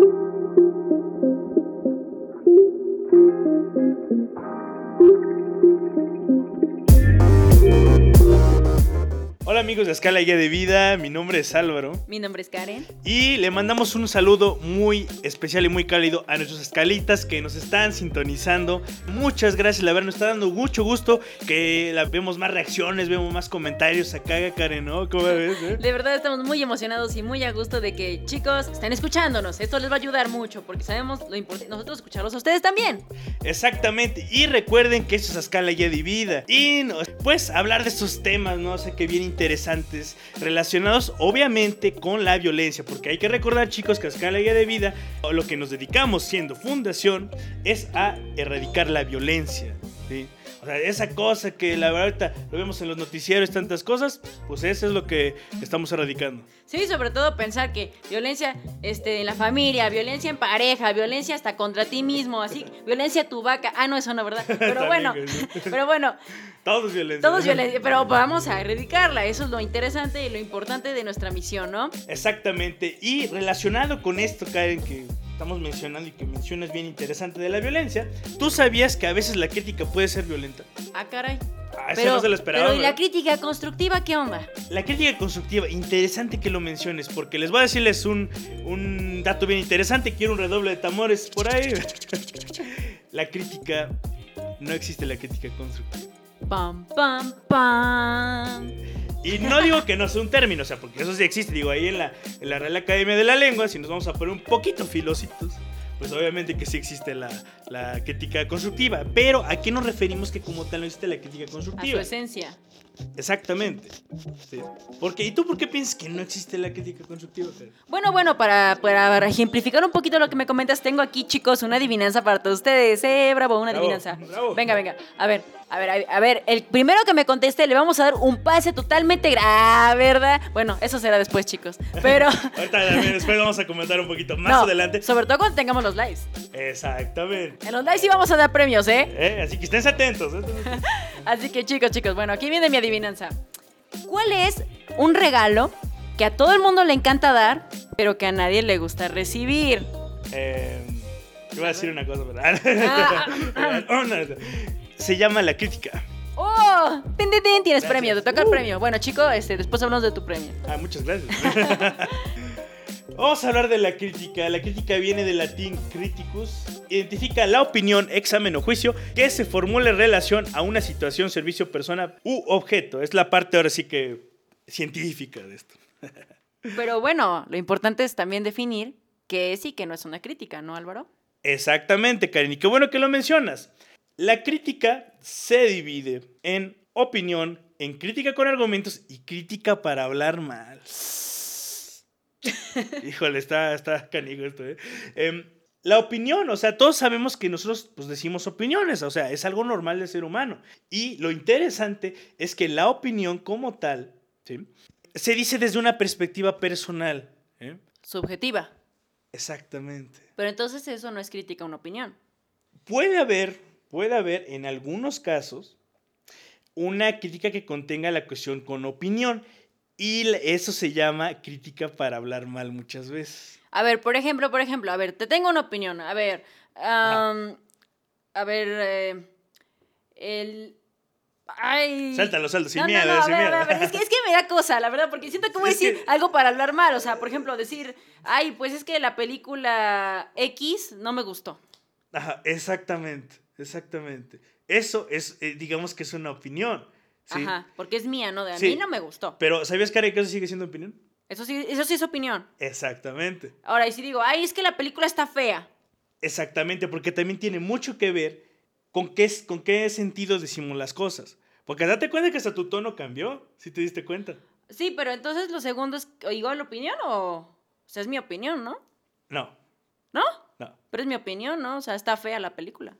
Thank you. Hola amigos de Escala Guía de Vida, mi nombre es Álvaro. Mi nombre es Karen. Y le mandamos un saludo muy especial y muy cálido a nuestros escalitas que nos están sintonizando. Muchas gracias, la verdad nos está dando mucho gusto que la, vemos más reacciones, vemos más comentarios acá, Karen, ¿no? ¿Cómo ves? eh? De verdad estamos muy emocionados y muy a gusto de que chicos estén escuchándonos. Esto les va a ayudar mucho porque sabemos lo importante nosotros escucharlos a ustedes también. Exactamente, y recuerden que esto es Escala Guía de Vida. Y pues hablar de estos temas, no sé qué bien interesantes, relacionados obviamente con la violencia, porque hay que recordar chicos que Escala Guía de Vida, lo que nos dedicamos siendo fundación, es a erradicar la violencia. O sea, esa cosa que la verdad ahorita lo vemos en los noticieros, tantas cosas, pues eso es lo que estamos erradicando. Sí, sobre todo pensar que violencia este, en la familia, violencia en pareja, violencia hasta contra ti mismo, así, violencia a tu vaca. Ah, no, eso no, ¿verdad? Pero bueno, pero bueno, Todo es violencia. todo es violencia, pero vamos a erradicarla. Eso es lo interesante y lo importante de nuestra misión, ¿no? Exactamente. Y relacionado con esto, Karen, que estamos mencionando y que mencionas bien interesante de la violencia, ¿tú sabías que a veces la crítica puede ser violenta? Ah, caray. Ah, Pero, no se lo esperaba. pero ¿y la crítica constructiva qué onda? La crítica constructiva, interesante que lo menciones, porque les voy a decirles un, un dato bien interesante. Quiero un redoble de tambores por ahí. la crítica, no existe la crítica constructiva. Pam, pam, pam. Y no digo que no sea un término, o sea, porque eso sí existe. Digo, ahí en la, en la Real Academia de la Lengua, si nos vamos a poner un poquito filositos, pues obviamente que sí existe la, la crítica constructiva. Pero ¿a qué nos referimos que como tal no existe la crítica A su constructiva? esencia. Exactamente. Sí. Porque, ¿Y tú por qué piensas que no existe la crítica constructiva? Bueno, bueno, para, para ejemplificar un poquito lo que me comentas, tengo aquí, chicos, una adivinanza para todos ustedes. Eh, bravo, una Bravo, adivinanza. bravo. Venga, venga. A ver, a ver, a- a ver, el primero que me conteste le vamos a dar un pase totalmente gra- Ah, ¿verdad? Bueno, eso será después, chicos. Pero. Ahorita también después vamos a comentar un poquito más no, adelante. Sobre todo cuando tengamos los lives. Exactamente. En los lives sí vamos a dar premios, ¿eh? Eh, Así que estén atentos. ¿eh? Así que chicos, chicos, bueno, aquí viene mi adivinanza. ¿Cuál es un regalo que a todo el mundo le encanta dar, pero que a nadie le gusta recibir? Eh, te voy a decir una cosa, Ah, ¿verdad? Oh, no, no. Se llama la crítica. ¡Oh! ¡Tin, tin, tin! Tienes Gracias. premio, te toca el Uh. premio. Bueno, chico, este, después hablamos de tu premio. Ah, muchas gracias. Vamos a hablar de la crítica. La crítica viene del latín criticus. Identifica la opinión, examen o juicio que se formula en relación a una situación, servicio, persona u objeto. Es la parte ahora sí que científica de esto. Pero bueno, lo importante es también definir qué es y qué no es una crítica, ¿no, Álvaro? Exactamente, Karen. Y qué bueno que lo mencionas. La crítica se divide en opinión, en crítica con argumentos y crítica para hablar mal. Híjole, está, está canijo esto, ¿eh? Em, la opinión, o sea, todos sabemos que nosotros pues decimos opiniones, o sea, es algo normal de ser humano. Y lo interesante es que la opinión como tal, ¿sí? Se dice desde una perspectiva personal. ¿eh? Subjetiva. Exactamente. Pero entonces eso no es crítica, una opinión. Puede haber, puede haber en algunos casos una crítica que contenga la cuestión con opinión y eso se llama crítica para hablar mal muchas veces. A ver, por ejemplo, por ejemplo, a ver, te tengo una opinión. A ver, a ver, eh, el... Ay. Sáltalo, sáltalo, sin no, miedo, no, no, a sin ver, miedo. ver, es que, es que me da cosa, la verdad, porque siento a Es que- decir algo para hablar mal. O sea, por ejemplo, decir, ay, pues es que la película X no me gustó. Ajá, exactamente, exactamente. Eso es, eh, digamos que es una opinión. ¿sí? Ajá, porque es mía, ¿no? De a Sí. mí no me gustó. Pero, ¿sabías, Karen, que eso sigue siendo opinión? Eso sí, eso sí es opinión. Exactamente. Ahora, y si digo, ay, es que la película está fea. Exactamente, porque también tiene mucho que ver con qué, con qué sentido decimos las cosas. Porque date cuenta que hasta tu tono cambió, si te diste cuenta. Sí, pero entonces lo segundo es, ¿igual la opinión o...? O sea, es mi opinión, ¿no? No, ¿No? no, Pero es mi opinión, ¿no? O sea, está fea la película.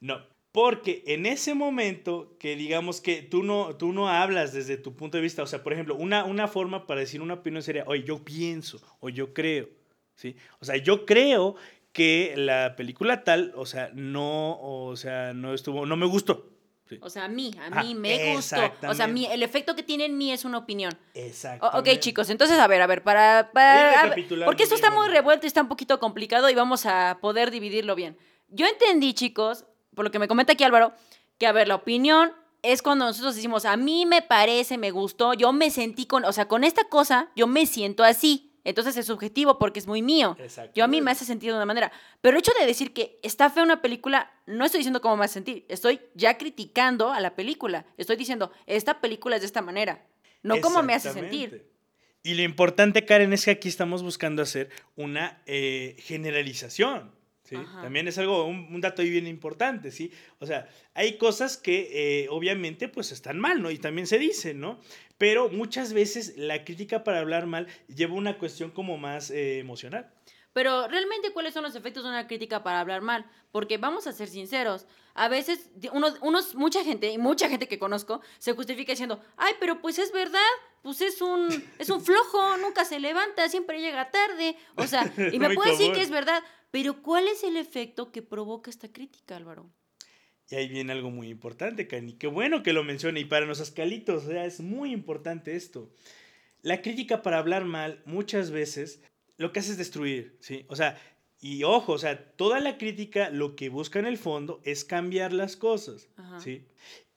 No. Porque en ese momento que digamos que tú no, tú no hablas desde tu punto de vista, o sea, por ejemplo, una, una forma para decir una opinión sería, oye, yo pienso o yo creo, ¿sí? O sea, yo creo que la película tal, o sea, no, o sea, no estuvo, no me gustó, Sí. O sea, a mí, a Ah, mí me gustó. O sea, mi, el efecto que tiene en mí es una opinión. Exacto. Ok, chicos, entonces, a ver, a ver, para... para a ver, porque esto está muy revuelto y está un poquito complicado y vamos a poder dividirlo bien. Yo entendí, chicos, por lo que me comenta aquí Álvaro, que, a ver, la opinión es cuando nosotros decimos, a mí me parece, me gustó, yo me sentí con, o sea, con esta cosa, yo me siento así. Entonces es subjetivo porque es muy mío. Yo a mí me hace sentir de una manera. Pero el hecho de decir que está fea una película, no estoy diciendo cómo me hace sentir. Estoy ya criticando a la película. Estoy diciendo, esta película es de esta manera. No cómo me hace sentir. Y lo importante, Karen, es que aquí estamos buscando hacer una eh, generalización. ¿Sí? Ajá. También es algo, un, un dato ahí bien importante, ¿sí? O sea, hay cosas que eh, obviamente pues están mal, ¿no? Y también se dice, ¿no? Pero muchas veces la crítica para hablar mal lleva una cuestión como más eh, emocional. Pero realmente, ¿cuáles son los efectos de una crítica para hablar mal? Porque vamos a ser sinceros, a veces di- uno, unos, mucha gente, y mucha gente que conozco, se justifica diciendo, ay, pero pues es verdad, pues es un, es un flojo, nunca se levanta, siempre llega tarde. O sea, y me puede decir que es verdad, pero ¿cuál es el efecto que provoca esta crítica, Álvaro? Y ahí viene algo muy importante. Y qué bueno que lo mencione. Y para los ascalitos, o sea, es muy importante esto. La crítica para hablar mal, muchas veces, lo que hace es destruir, ¿sí? O sea, y ojo, o sea, toda la crítica lo que busca en el fondo es cambiar las cosas, Ajá. ¿sí?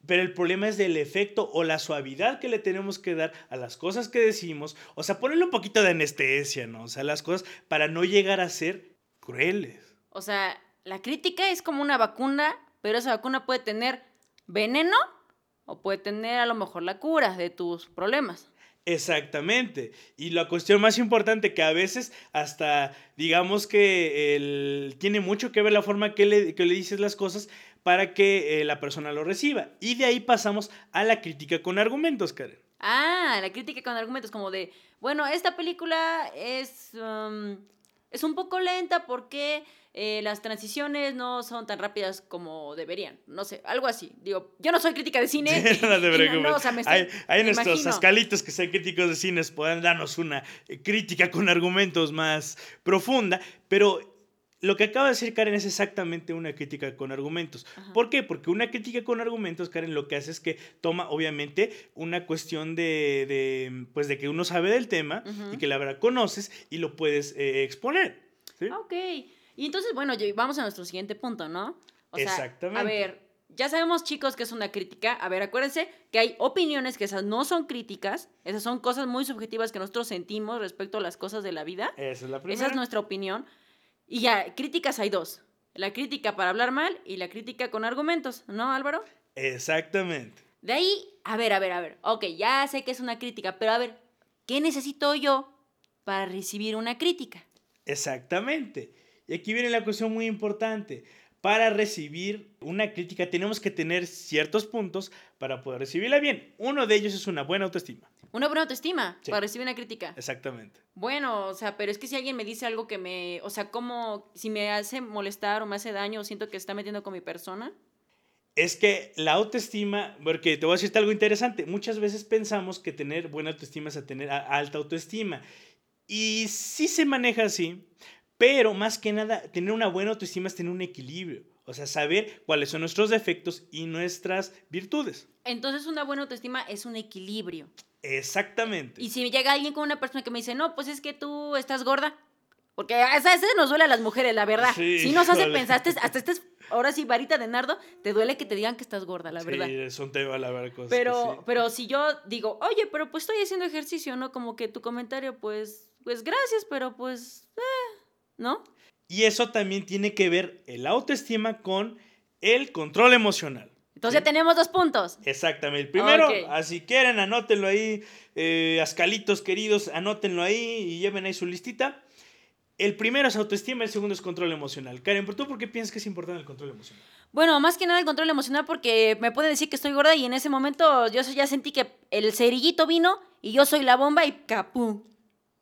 Pero el problema es del efecto o la suavidad que le tenemos que dar a las cosas que decimos. O sea, ponerle un poquito de anestesia, ¿no? O sea, las cosas para no llegar a ser crueles. O sea, la crítica es como una vacuna, pero esa vacuna puede tener veneno o puede tener a lo mejor la cura de tus problemas. Exactamente. Y la cuestión más importante que a veces hasta digamos que el- tiene mucho que ver la forma que le, que le dices las cosas para que eh, la persona lo reciba. Y de ahí pasamos a la crítica con argumentos, Karen. Ah, la crítica con argumentos como de, bueno, esta película es, um, es un poco lenta porque eh, las transiciones no son tan rápidas como deberían. No sé, algo así. Digo, yo no soy crítica de cine. no te y preocupes. no, o sea, me estoy- hay hay me nuestros ascalitos que sean críticos de cines puedan darnos una eh, crítica con argumentos más profunda, pero lo que acaba de decir Karen es exactamente una crítica con argumentos. Ajá. ¿Por qué? Porque una crítica con argumentos, Karen, lo que hace es que toma, obviamente, una cuestión de, de, pues, de que uno sabe del tema Ujú. y que la verdad conoces y lo puedes eh, exponer. ¿sí? Ok. Y entonces, bueno, vamos a nuestro siguiente punto, ¿no? O sea, Exactamente. A ver, ya sabemos, chicos, que es una crítica. A ver, acuérdense que hay opiniones que esas no son críticas. Esas son cosas muy subjetivas que nosotros sentimos respecto a las cosas de la vida. Esa es la primera. Esa es nuestra opinión. Y ya, críticas hay dos. La crítica para hablar mal y la crítica con argumentos, ¿no, Álvaro? Exactamente. De ahí, a ver, a ver, a ver. Ok, ya sé que es una crítica, pero a ver, ¿qué necesito yo para recibir una crítica? Exactamente. Y aquí viene la cuestión muy importante. Para recibir una crítica tenemos que tener ciertos puntos para poder recibirla bien. Uno de ellos es una buena autoestima. Una buena autoestima Sí. para recibir una crítica. Exactamente. Bueno, o sea, pero es que si alguien me dice algo que me, o sea, como si me hace molestar o me hace daño o siento que está metiendo con mi persona. Es que la autoestima, porque te voy a decirte algo interesante, muchas veces pensamos que tener buena autoestima es a tener alta autoestima. Y sí se maneja así, pero más que nada, tener una buena autoestima es tener un equilibrio. O sea, saber cuáles son nuestros defectos y nuestras virtudes. Entonces una buena autoestima es un equilibrio. Exactamente. Y si llega alguien con una persona que me dice, no, pues es que tú estás gorda. Porque a veces nos duele a las mujeres, la verdad. Sí, si nos hace híjole. pensar, hasta este, ahora sí, varita de nardo, te duele que te digan que estás gorda, la verdad. Sí, es un tema, la verdad. cosas Pero, sí. pero si yo digo, oye, pero pues estoy haciendo ejercicio, ¿no? Como que tu comentario, pues, pues gracias, pero pues, eh, ¿no? Y eso también tiene que ver el autoestima con el control emocional. Entonces ya tenemos dos puntos. Exactamente. El primero, Ok. ah, si quieren, anótenlo ahí. eh, ascalitos queridos, anótenlo ahí y lleven ahí su listita. El primero es autoestima, el segundo es control emocional. Karen, ¿por tú por qué piensas que es importante el control emocional? Bueno, más que nada el control emocional porque me pueden decir que estoy gorda y en ese momento yo ya sentí que el cerillito vino y yo soy la bomba y capú.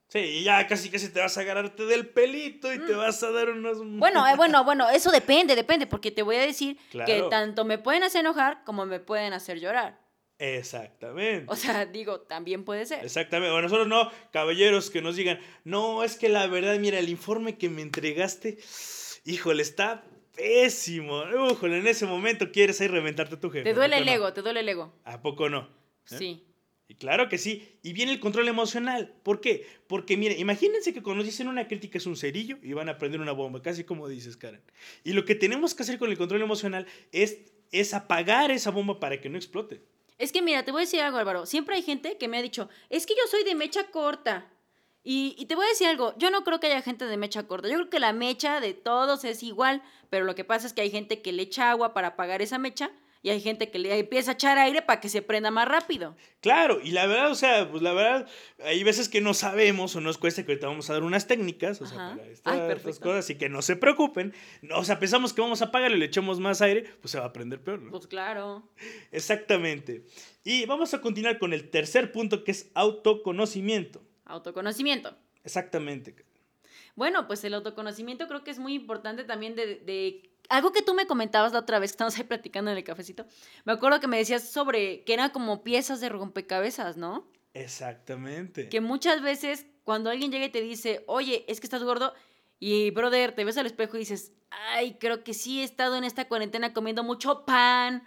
Sí, y ya casi casi te vas a agarrarte del pelito y te vas a dar unos... Mm. Bueno, eh, bueno, bueno, eso depende, depende, porque te voy a decir que tanto me pueden hacer enojar como me pueden hacer llorar. Exactamente. O sea, digo, también puede ser. Exactamente. Bueno, nosotros no, caballeros que nos digan, no, es que la verdad, mira, el informe que me entregaste, híjole, está, pésimo. Ujole, en ese momento quieres ahí reventarte a tu jefe. Te duele ¿a el no? ego, te duele el ego. ¿A poco no? ¿Eh? Sí. Claro que sí. Y viene el control emocional. ¿Por qué? Porque, mire, imagínense que cuando dicen una crítica es un cerillo y van a prender una bomba, casi como dices, Karen. Y lo que tenemos que hacer con el control emocional es, es apagar esa bomba para que no explote. Es que mira, te voy a decir algo, Álvaro. Siempre hay gente que me ha dicho, es que yo soy de mecha corta. Y, y te voy a decir algo, yo no creo que haya gente de mecha corta. Yo creo que la mecha de todos es igual, pero lo que pasa es que hay gente que le echa agua para apagar esa mecha y hay gente que le empieza a echar aire para que se prenda más rápido. Claro, y la verdad, o sea, pues la verdad, hay veces que no sabemos o nos cuesta que ahorita vamos a dar unas técnicas, o sea, para Ay, estas, cosas, así que no se preocupen. No, O sea, pensamos que vamos a apagarlo y le echamos más aire, pues se va a prender peor, ¿no? Pues claro. Exactamente. Y vamos a continuar con el tercer punto, que es autoconocimiento. Autoconocimiento. Exactamente. Bueno, pues el autoconocimiento creo que es muy importante también de, de- Algo que tú me comentabas la otra vez que estábamos ahí platicando en el cafecito. Me acuerdo que me decías sobre que eran como piezas de rompecabezas, ¿no? Exactamente. Que muchas veces cuando alguien llega y te dice, oye, es que estás gordo, y brother, te ves al espejo y dices, ay, creo que sí he estado en esta cuarentena comiendo mucho pan.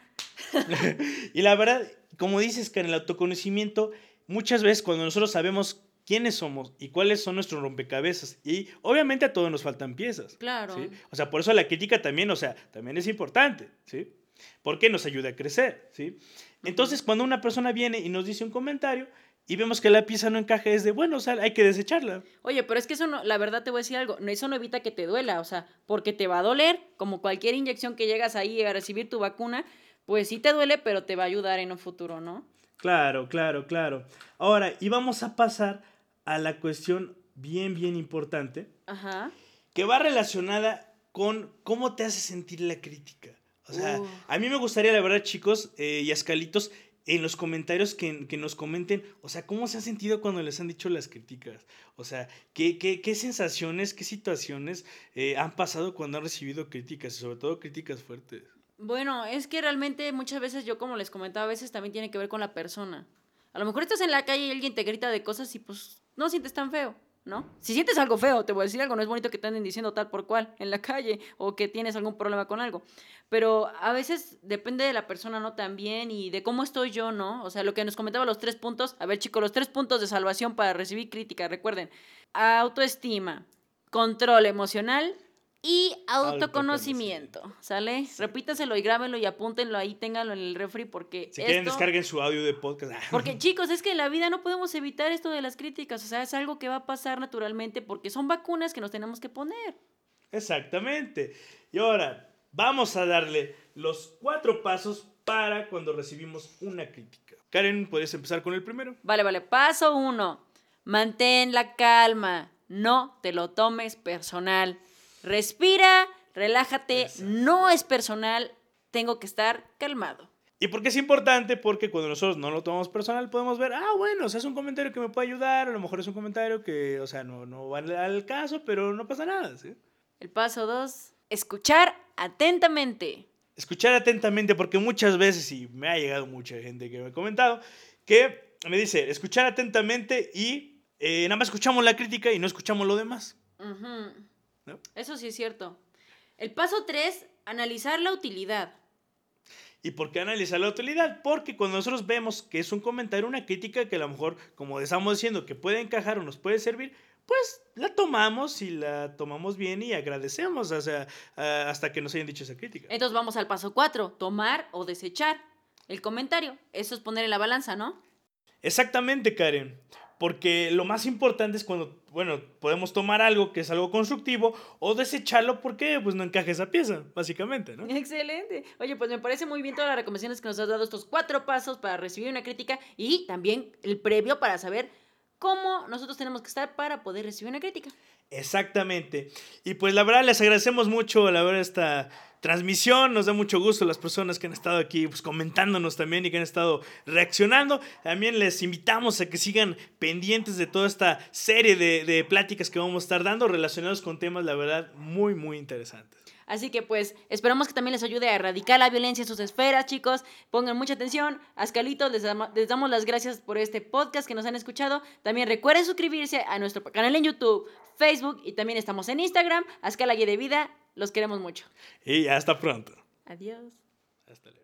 Y la verdad, como dices que en el autoconocimiento, muchas veces cuando nosotros sabemos quiénes somos y cuáles son nuestros rompecabezas, y obviamente a todos nos faltan piezas. Claro. ¿sí? O sea, por eso la crítica también, o sea, también es importante, ¿sí? Porque nos ayuda a crecer, ¿sí? Entonces, cuando una persona viene y nos dice un comentario y vemos que la pieza no encaja, es de, bueno, o sea, hay que desecharla. Oye, pero es que eso no, la verdad te voy a decir algo, no, eso no evita que te duela, o sea, porque te va a doler, como cualquier inyección que llegas ahí a recibir tu vacuna, pues sí te duele, pero te va a ayudar en un futuro, ¿no? Claro, claro, claro. Ahora, y vamos a pasar a la cuestión bien, bien importante, Ajá. que va relacionada con cómo te hace sentir la crítica. O sea, Uf. a mí me gustaría, la verdad, chicos eh, y ascalitos, en los comentarios que, que nos comenten, o sea, cómo se han sentido cuando les han dicho las críticas. O sea, qué, qué, qué sensaciones, qué situaciones eh, han pasado cuando han recibido críticas, y sobre todo críticas fuertes. Bueno, es que realmente muchas veces yo, como les comentaba, a veces también tiene que ver con la persona. A lo mejor estás en la calle y alguien te grita de cosas y pues no sientes tan feo, ¿no? Si sientes algo feo, te voy a decir algo, no es bonito que te anden diciendo tal por cual en la calle o que tienes algún problema con algo. Pero a veces depende de la persona, ¿no? También y de cómo estoy yo, ¿no? O sea, lo que nos comentaba los tres puntos. A ver, chicos, los tres puntos de salvación para recibir crítica, recuerden. Autoestima, control emocional y autoconocimiento, ¿sale? Repítaselo y grábenlo y apúntenlo ahí, ténganlo en el refri porque Si quieren, descarguen su audio de podcast. porque chicos, es que en la vida no podemos evitar esto de las críticas, o sea, es algo que va a pasar naturalmente porque son vacunas que nos tenemos que poner. Exactamente. Y ahora, vamos a darle los cuatro pasos para cuando recibimos una crítica. Karen, ¿puedes empezar con el primero? Vale, vale, paso uno, mantén la calma, no te lo tomes personal. Respira, relájate, Exacto. no es personal, tengo que estar calmado. ¿Y por qué es importante? Porque cuando nosotros no lo tomamos personal, podemos ver, ah, bueno, o sea, es un comentario que me puede ayudar, a lo mejor es un comentario que, o sea, no, no va al caso, pero no pasa nada, ¿sí? El paso dos, escuchar atentamente. Escuchar atentamente, porque muchas veces, y me ha llegado mucha gente que me ha comentado, que me dice, escuchar atentamente y eh, nada más escuchamos la crítica y no escuchamos lo demás. Ujú. ¿No? Eso sí es cierto. El paso tres, analizar la utilidad. ¿Y por qué analizar la utilidad? Porque cuando nosotros vemos que es un comentario, una crítica que a lo mejor, como estamos diciendo, que puede encajar o nos puede servir, pues la tomamos y la tomamos bien y agradecemos o sea, a- hasta que nos hayan dicho esa crítica. Entonces vamos al paso cuatro, tomar o desechar el comentario. Eso es poner en la balanza, ¿no? Exactamente, Karen. Porque lo más importante es cuando, bueno, podemos tomar algo que es algo constructivo o desecharlo porque pues no encaja esa pieza, básicamente, ¿no? Excelente. Oye, pues me parece muy bien todas las recomendaciones que nos has dado, estos cuatro pasos para recibir una crítica y también el previo para saber cómo nosotros tenemos que estar para poder recibir una crítica. Exactamente. Y pues la verdad les agradecemos mucho, la verdad, esta transmisión. Nos da mucho gusto las personas que han estado aquí pues, comentándonos también y que han estado reaccionando. También les invitamos a que sigan pendientes de toda esta serie de, de pláticas que vamos a estar dando relacionados con temas, la verdad, muy, muy interesantes. Así que pues esperamos que también les ayude a erradicar la violencia en sus esferas, chicos. Pongan mucha atención. Ascalitos, les, damos- les damos las gracias por este podcast que nos han escuchado. También recuerden suscribirse a nuestro canal en YouTube, Facebook y también estamos en Instagram, Ascala Guía de Vida Los queremos mucho. Y hasta pronto. Adiós. Hasta luego.